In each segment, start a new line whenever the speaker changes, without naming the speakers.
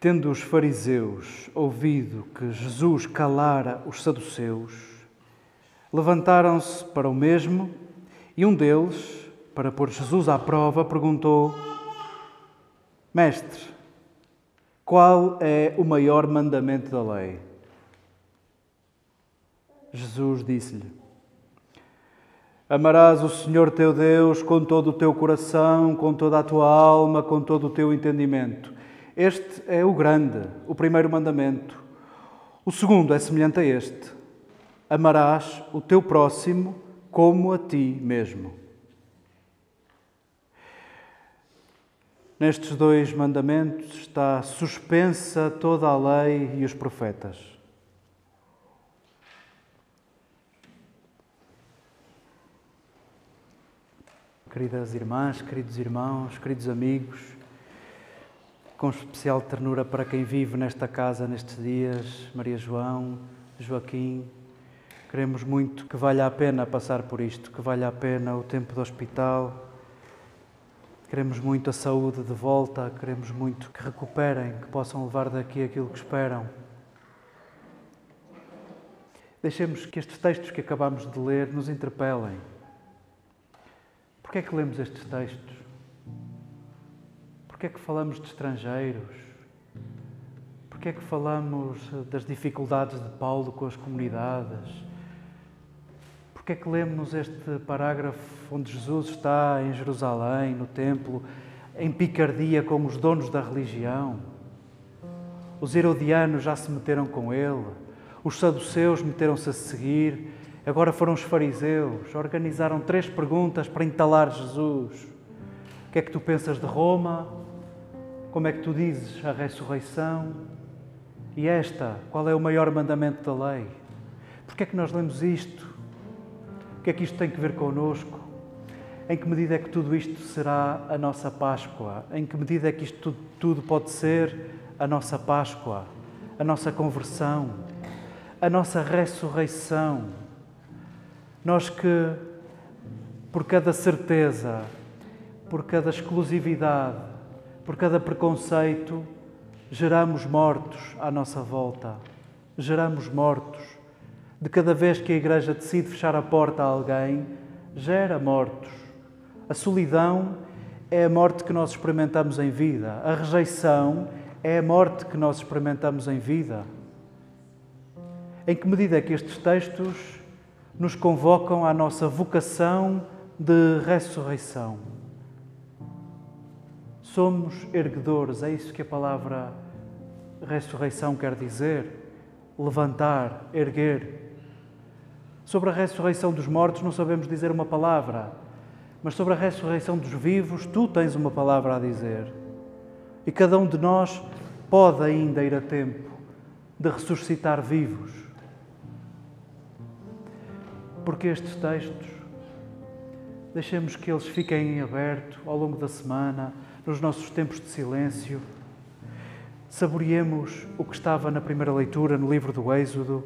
Tendo os fariseus ouvido que Jesus calara os saduceus, levantaram-se para o mesmo e um deles, para pôr Jesus à prova, perguntou: Mestre, qual é o maior mandamento da lei? Jesus disse-lhe: Amarás o Senhor teu Deus com todo o teu coração, com toda a tua alma, com todo o teu entendimento este é o grande, o primeiro mandamento. O segundo é semelhante a este: amarás o teu próximo como a ti mesmo. Nestes dois mandamentos está suspensa toda a lei e os profetas. Queridas irmãs, queridos irmãos, queridos amigos, com especial ternura para quem vive nesta casa nestes dias, Maria João, Joaquim. Queremos muito que valha a pena passar por isto, que valha a pena o tempo do hospital. Queremos muito a saúde de volta, queremos muito que recuperem, que possam levar daqui aquilo que esperam. Deixemos que estes textos que acabamos de ler nos interpelem. Por que é que lemos estes textos? Porquê é que falamos de estrangeiros? Porquê é que falamos das dificuldades de Paulo com as comunidades? Porquê é que lemos este parágrafo onde Jesus está em Jerusalém, no templo, em picardia com os donos da religião? Os herodianos já se meteram com ele, os saduceus meteram-se a seguir, agora foram os fariseus, organizaram três perguntas para entalar Jesus. O que é que tu pensas de Roma? Como é que tu dizes a ressurreição? E esta, qual é o maior mandamento da lei? Porquê é que nós lemos isto? O que é que isto tem que ver connosco? Em que medida é que tudo isto será a nossa Páscoa? Em que medida é que isto tudo, tudo pode ser a nossa Páscoa, a nossa conversão, a nossa ressurreição? Nós que, por cada certeza, por cada exclusividade, por cada preconceito, geramos mortos à nossa volta. Geramos mortos. De cada vez que a Igreja decide fechar a porta a alguém, gera mortos. A solidão é a morte que nós experimentamos em vida. A rejeição é a morte que nós experimentamos em vida. Em que medida é que estes textos nos convocam à nossa vocação de ressurreição? Somos erguedores, é isso que a palavra ressurreição quer dizer. Levantar, erguer. Sobre a ressurreição dos mortos não sabemos dizer uma palavra, mas sobre a ressurreição dos vivos, tu tens uma palavra a dizer. E cada um de nós pode ainda ir a tempo de ressuscitar vivos. Porque estes textos, deixemos que eles fiquem em aberto ao longo da semana, nos nossos tempos de silêncio. Saboreemos o que estava na primeira leitura no livro do Êxodo,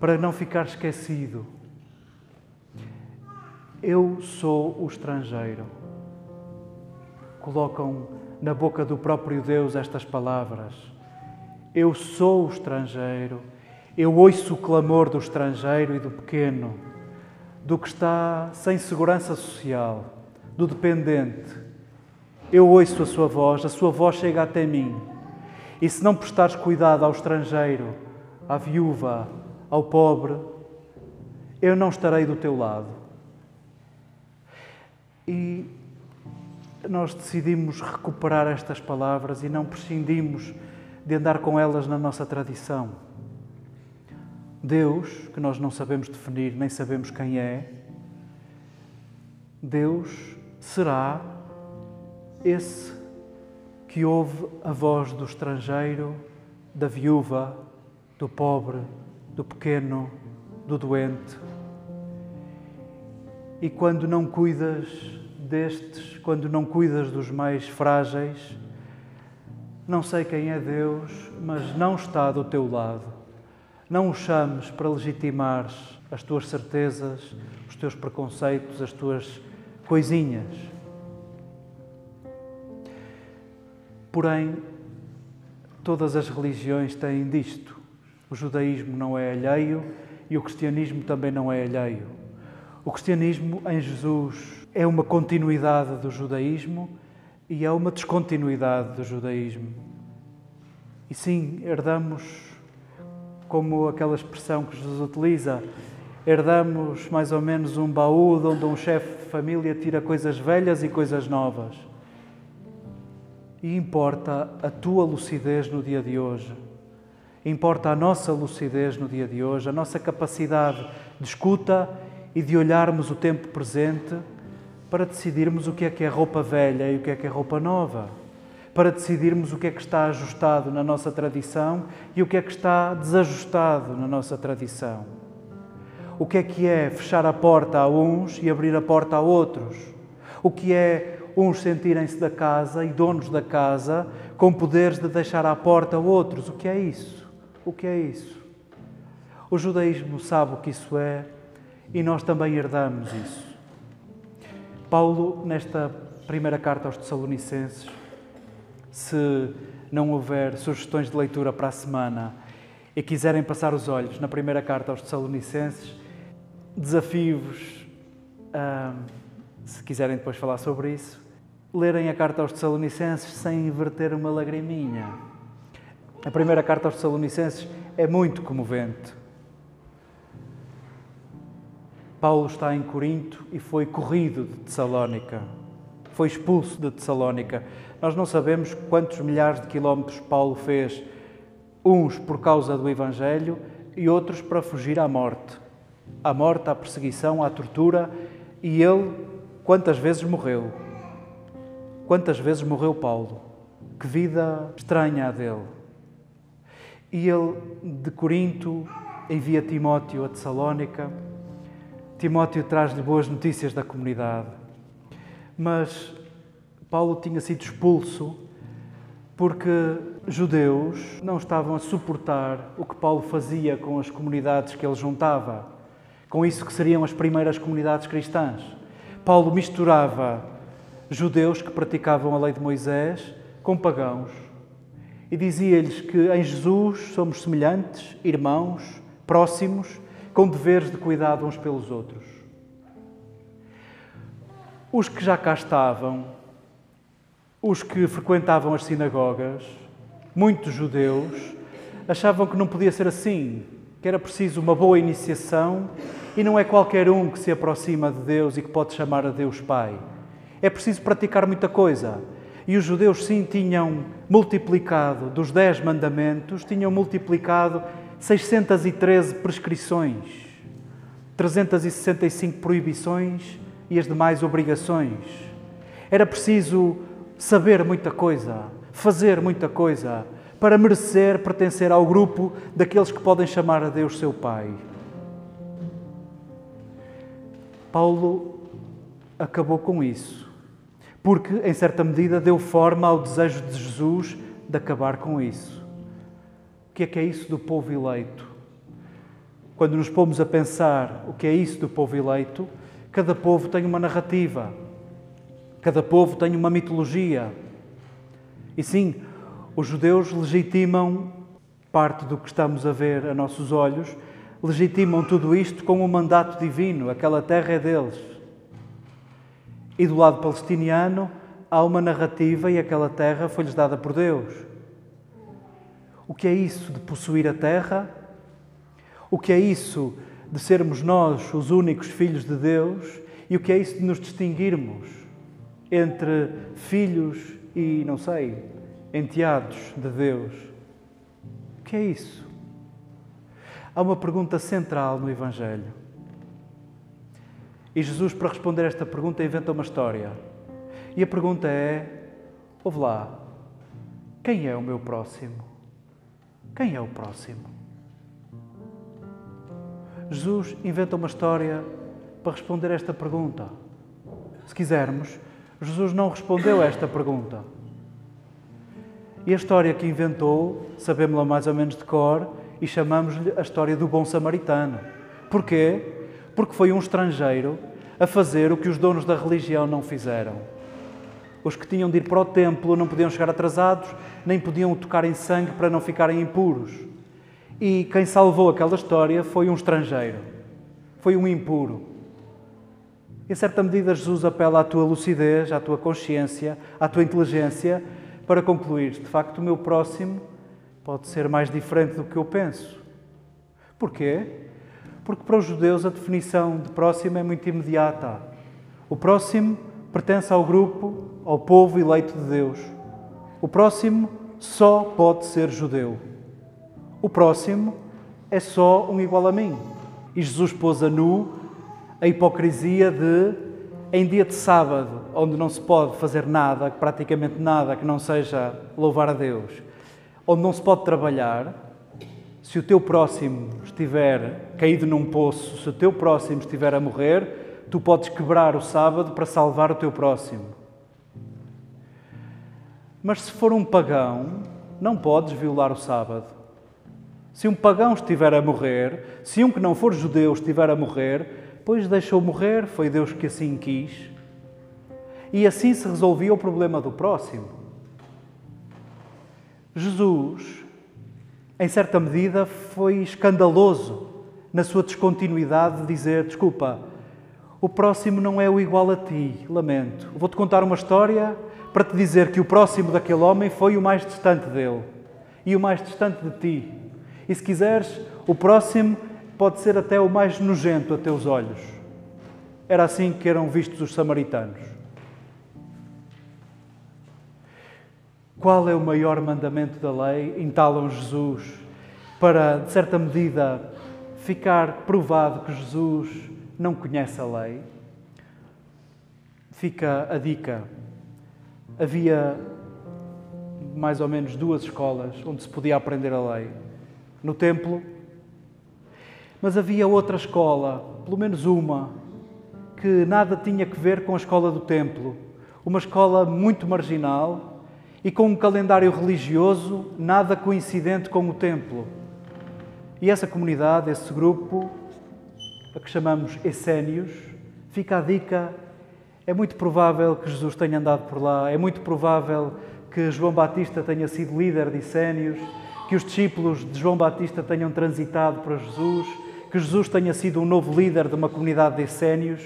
para não ficar esquecido eu sou o estrangeiro. Colocam na boca do próprio Deus estas palavras. Eu sou o estrangeiro. Eu ouço o clamor do estrangeiro e do pequeno, do que está sem segurança social, do dependente. Eu ouço a sua voz, a sua voz chega até mim. E se não prestares cuidado ao estrangeiro, à viúva, ao pobre, eu não estarei do teu lado. E nós decidimos recuperar estas palavras e não prescindimos de andar com elas na nossa tradição. Deus, que nós não sabemos definir nem sabemos quem é, Deus será esse que ouve a voz do estrangeiro, da viúva, do pobre, do pequeno, do doente. E quando não cuidas destes, quando não cuidas dos mais frágeis, não sei quem é Deus, mas não está do teu lado. Não o chames para legitimar as tuas certezas, os teus preconceitos, as tuas coisinhas. Porém, todas as religiões têm disto. O judaísmo não é alheio e o cristianismo também não é alheio. O cristianismo em Jesus é uma continuidade do judaísmo e é uma descontinuidade do judaísmo. E sim, herdamos, como aquela expressão que Jesus utiliza, herdamos mais ou menos um baú de onde um chefe de família tira coisas velhas e coisas novas. E importa a tua lucidez no dia de hoje. Importa a nossa lucidez no dia de hoje, a nossa capacidade de escuta e de olharmos o tempo presente para decidirmos o que é que é roupa velha e o que é que é roupa nova, para decidirmos o que é que está ajustado na nossa tradição e o que é que está desajustado na nossa tradição. O que é que é fechar a porta a uns e abrir a porta a outros? O que é uns sentirem-se da casa e donos da casa com poderes de deixar à porta a outros? O que é isso? O que é isso? O judaísmo sabe o que isso é e nós também herdamos isso. Paulo, nesta primeira carta aos Tessalonicenses, se não houver sugestões de leitura para a semana e quiserem passar os olhos na primeira carta aos Tessalonicenses, desafio-vos, se quiserem depois falar sobre isso, lerem a carta aos Tessalonicenses sem verter uma lagriminha. A primeira carta aos Tessalonicenses é muito comovente. Paulo está em Corinto e foi corrido de Tessalónica, foi expulso de Tessalónica. Nós não sabemos quantos milhares de quilómetros Paulo fez, uns por causa do Evangelho e outros para fugir à morte. À morte, à perseguição, à tortura. E ele, quantas vezes morreu? Quantas vezes morreu Paulo? Que vida estranha a dele. E ele, de Corinto, envia Timóteo a Tessalónica Timóteo traz-lhe boas notícias da comunidade. Mas Paulo tinha sido expulso porque judeus não estavam a suportar o que Paulo fazia com as comunidades que ele juntava, com isso que seriam as primeiras comunidades cristãs. Paulo misturava judeus que praticavam a lei de Moisés com pagãos e dizia-lhes que em Jesus somos semelhantes, irmãos, próximos com deveres de cuidado uns pelos outros. Os que já cá estavam, os que frequentavam as sinagogas, muitos judeus, achavam que não podia ser assim, que era preciso uma boa iniciação e não é qualquer um que se aproxima de Deus e que pode chamar a Deus Pai. É preciso praticar muita coisa. E os judeus, sim, tinham multiplicado dos dez mandamentos, tinham multiplicado 613 prescrições, 365 proibições e as demais obrigações. Era preciso saber muita coisa, fazer muita coisa, para merecer pertencer ao grupo daqueles que podem chamar a Deus seu Pai. Paulo acabou com isso, porque, em certa medida, deu forma ao desejo de Jesus de acabar com isso. O que é que é isso do povo eleito? Quando nos pomos a pensar o que é isso do povo eleito, cada povo tem uma narrativa, cada povo tem uma mitologia. E sim, os judeus legitimam parte do que estamos a ver a nossos olhos, legitimam tudo isto com um mandato divino, aquela terra é deles. E do lado palestiniano há uma narrativa e aquela terra foi-lhes dada por Deus. O que é isso de possuir a terra? O que é isso de sermos nós os únicos filhos de Deus? E o que é isso de nos distinguirmos entre filhos e, não sei, enteados de Deus? O que é isso? Há uma pergunta central no Evangelho. E Jesus, para responder esta pergunta, inventa uma história. E a pergunta é: ouve lá, quem é o meu próximo? Quem é o próximo? Jesus inventa uma história para responder esta pergunta. Se quisermos, Jesus não respondeu a esta pergunta. E a história que inventou, sabemos-la mais ou menos de cor, e chamamos-lhe a história do bom samaritano. Porquê? Porque foi um estrangeiro a fazer o que os donos da religião não fizeram. Os que tinham de ir para o templo não podiam chegar atrasados, nem podiam tocar em sangue para não ficarem impuros. E quem salvou aquela história foi um estrangeiro, foi um impuro. Em certa medida, Jesus apela à tua lucidez, à tua consciência, à tua inteligência para concluir: de facto, o meu próximo pode ser mais diferente do que eu penso. Porquê? Porque para os judeus a definição de próximo é muito imediata. O próximo pertence ao grupo, ao povo eleito de Deus. O próximo só pode ser judeu. O próximo é só um igual a mim. E Jesus pôs a nu a hipocrisia de, em dia de sábado, onde não se pode fazer nada, praticamente nada, que não seja louvar a Deus, onde não se pode trabalhar, se o teu próximo estiver caído num poço, se o teu próximo estiver a morrer, tu podes quebrar o sábado para salvar o teu próximo. Mas se for um pagão, não podes violar o sábado. Se um pagão estiver a morrer, se um que não for judeu estiver a morrer, pois deixou morrer, foi Deus que assim quis. E assim se resolvia o problema do próximo. Jesus, em certa medida, foi escandaloso na sua descontinuidade de dizer: desculpa, o próximo não é o igual a ti, lamento. Vou-te contar uma história para te dizer que o próximo daquele homem foi o mais distante dele e o mais distante de ti. E se quiseres, o próximo pode ser até o mais nojento a teus olhos. Era assim que eram vistos os samaritanos. Qual é o maior mandamento da lei? Entalam Jesus para, de certa medida, ficar provado que Jesus não conhece a lei. Fica a dica. Havia mais ou menos duas escolas onde se podia aprender a lei. No templo. Mas havia outra escola, pelo menos uma, que nada tinha que ver com a escola do templo. Uma escola muito marginal, e com um calendário religioso nada coincidente com o templo. E essa comunidade, esse grupo, a que chamamos Essénios, fica a dica: é muito provável que Jesus tenha andado por lá, é muito provável que João Batista tenha sido líder de Essénios, que os discípulos de João Batista tenham transitado para Jesus, que Jesus tenha sido um novo líder de uma comunidade de Essénios.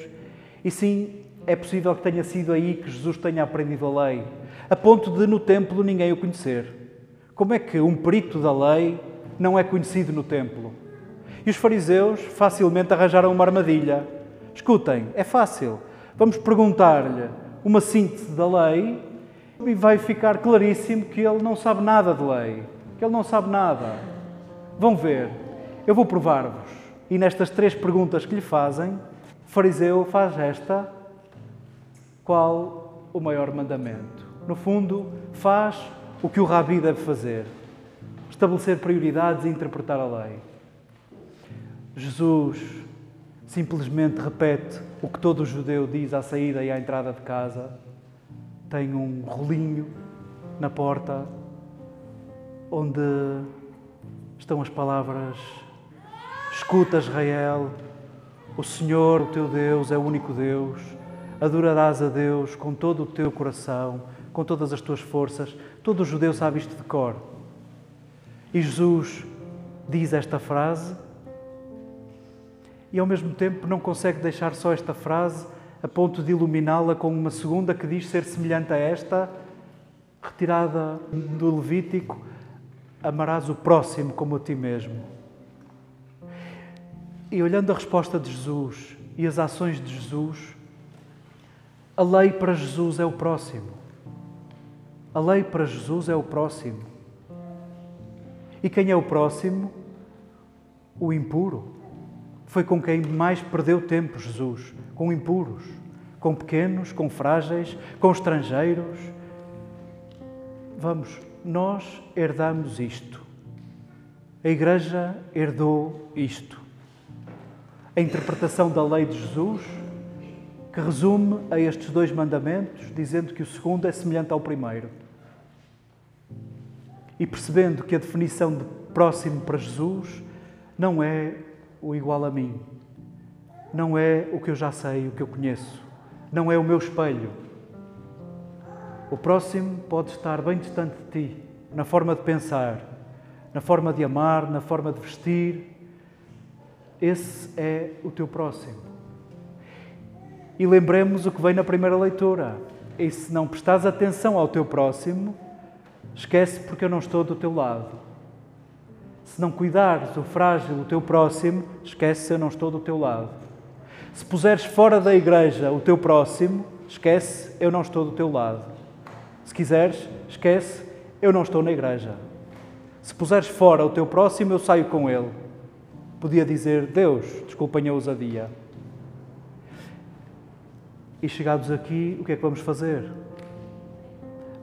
E sim, é possível que tenha sido aí que Jesus tenha aprendido a lei, a ponto de no templo ninguém o conhecer. Como é que um perito da lei não é conhecido no templo? E os fariseus facilmente arranjaram uma armadilha. Escutem, é fácil. Vamos perguntar-lhe uma síntese da lei e vai ficar claríssimo que ele não sabe nada de lei, que ele não sabe nada. Vão ver, eu vou provar-vos. E nestas três perguntas que lhe fazem, fariseu faz esta qual o maior mandamento? No fundo, faz o que o rabi deve fazer: estabelecer prioridades e interpretar a lei. Jesus simplesmente repete o que todo judeu diz à saída e à entrada de casa. Tem um rolinho na porta onde estão as palavras: Escuta, Israel, o Senhor, o teu Deus, é o único Deus. Adorarás a Deus com todo o teu coração, com todas as tuas forças. Todo judeu sabe isto de cor. E Jesus diz esta frase e ao mesmo tempo não consegue deixar só esta frase a ponto de iluminá-la com uma segunda que diz ser semelhante a esta, retirada do Levítico: amarás o próximo como a ti mesmo. E olhando a resposta de Jesus e as ações de Jesus, a lei para Jesus é o próximo. A lei para Jesus é o próximo. E quem é o próximo? O impuro. Foi com quem mais perdeu tempo Jesus, com impuros, com pequenos, com frágeis, com estrangeiros. Vamos, nós herdamos isto. A Igreja herdou isto a interpretação da lei de Jesus, que resume a estes dois mandamentos, dizendo que o segundo é semelhante ao primeiro. E percebendo que a definição de próximo para Jesus não é o igual a mim, não é o que eu já sei, o que eu conheço, não é o meu espelho. O próximo pode estar bem distante de ti, na forma de pensar, na forma de amar, na forma de vestir, esse é o teu próximo. E lembremos o que vem na primeira leitura. E se não prestares atenção ao teu próximo, esquece porque eu não estou do teu lado. Se não cuidares do frágil do teu próximo, esquece eu não estou do teu lado. Se puseres fora da igreja o teu próximo, esquece eu não estou do teu lado. Se quiseres, esquece eu não estou na igreja. Se puseres fora o teu próximo, eu saio com ele podia dizer: Deus, desculpem a ousadia. E chegados aqui, o que é que vamos fazer?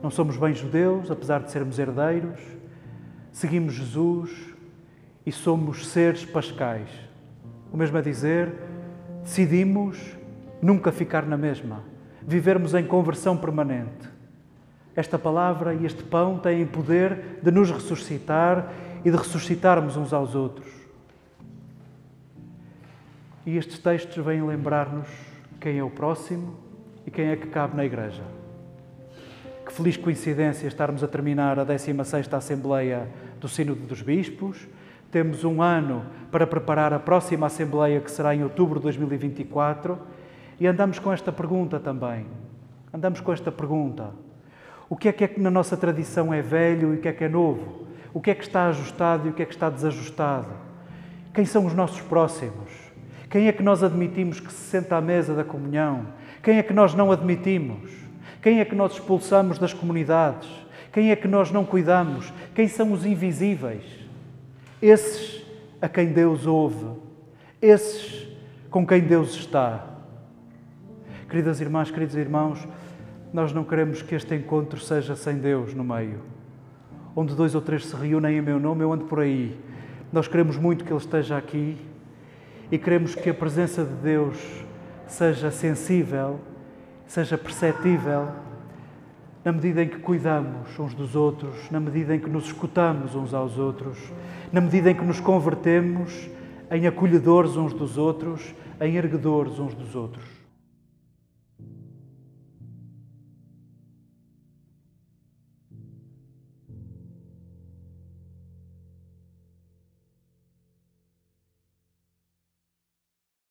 Não somos bem judeus, apesar de sermos herdeiros, seguimos Jesus e somos seres pascais. O mesmo a dizer, decidimos nunca ficar na mesma, vivermos em conversão permanente. Esta palavra e este pão têm poder de nos ressuscitar e de ressuscitarmos uns aos outros. E estes textos vêm lembrar-nos quem é o próximo e quem é que cabe na Igreja. Que feliz coincidência estarmos a terminar a 16ª Assembleia do Sínodo dos Bispos. Temos um ano para preparar a próxima Assembleia, que será em outubro de 2024, e andamos com esta pergunta também. Andamos com esta pergunta. O que é que, é que na nossa tradição é velho e o que é que é novo? O que é que está ajustado e o que é que está desajustado? Quem são os nossos próximos? Quem é que nós admitimos que se senta à mesa da comunhão? Quem é que nós não admitimos? Quem é que nós expulsamos das comunidades? Quem é que nós não cuidamos? Quem são os invisíveis? Esses a quem Deus ouve, esses com quem Deus está. Queridas irmãs, queridos irmãos, nós não queremos que este encontro seja sem Deus no meio. Onde dois ou três se reúnem em meu nome, eu ando por aí. Nós queremos muito que Ele esteja aqui e queremos que a presença de Deus seja sensível, seja perceptível, na medida em que cuidamos uns dos outros, na medida em que nos escutamos uns aos outros, na medida em que nos convertemos em acolhedores uns dos outros, em erguedores uns dos outros.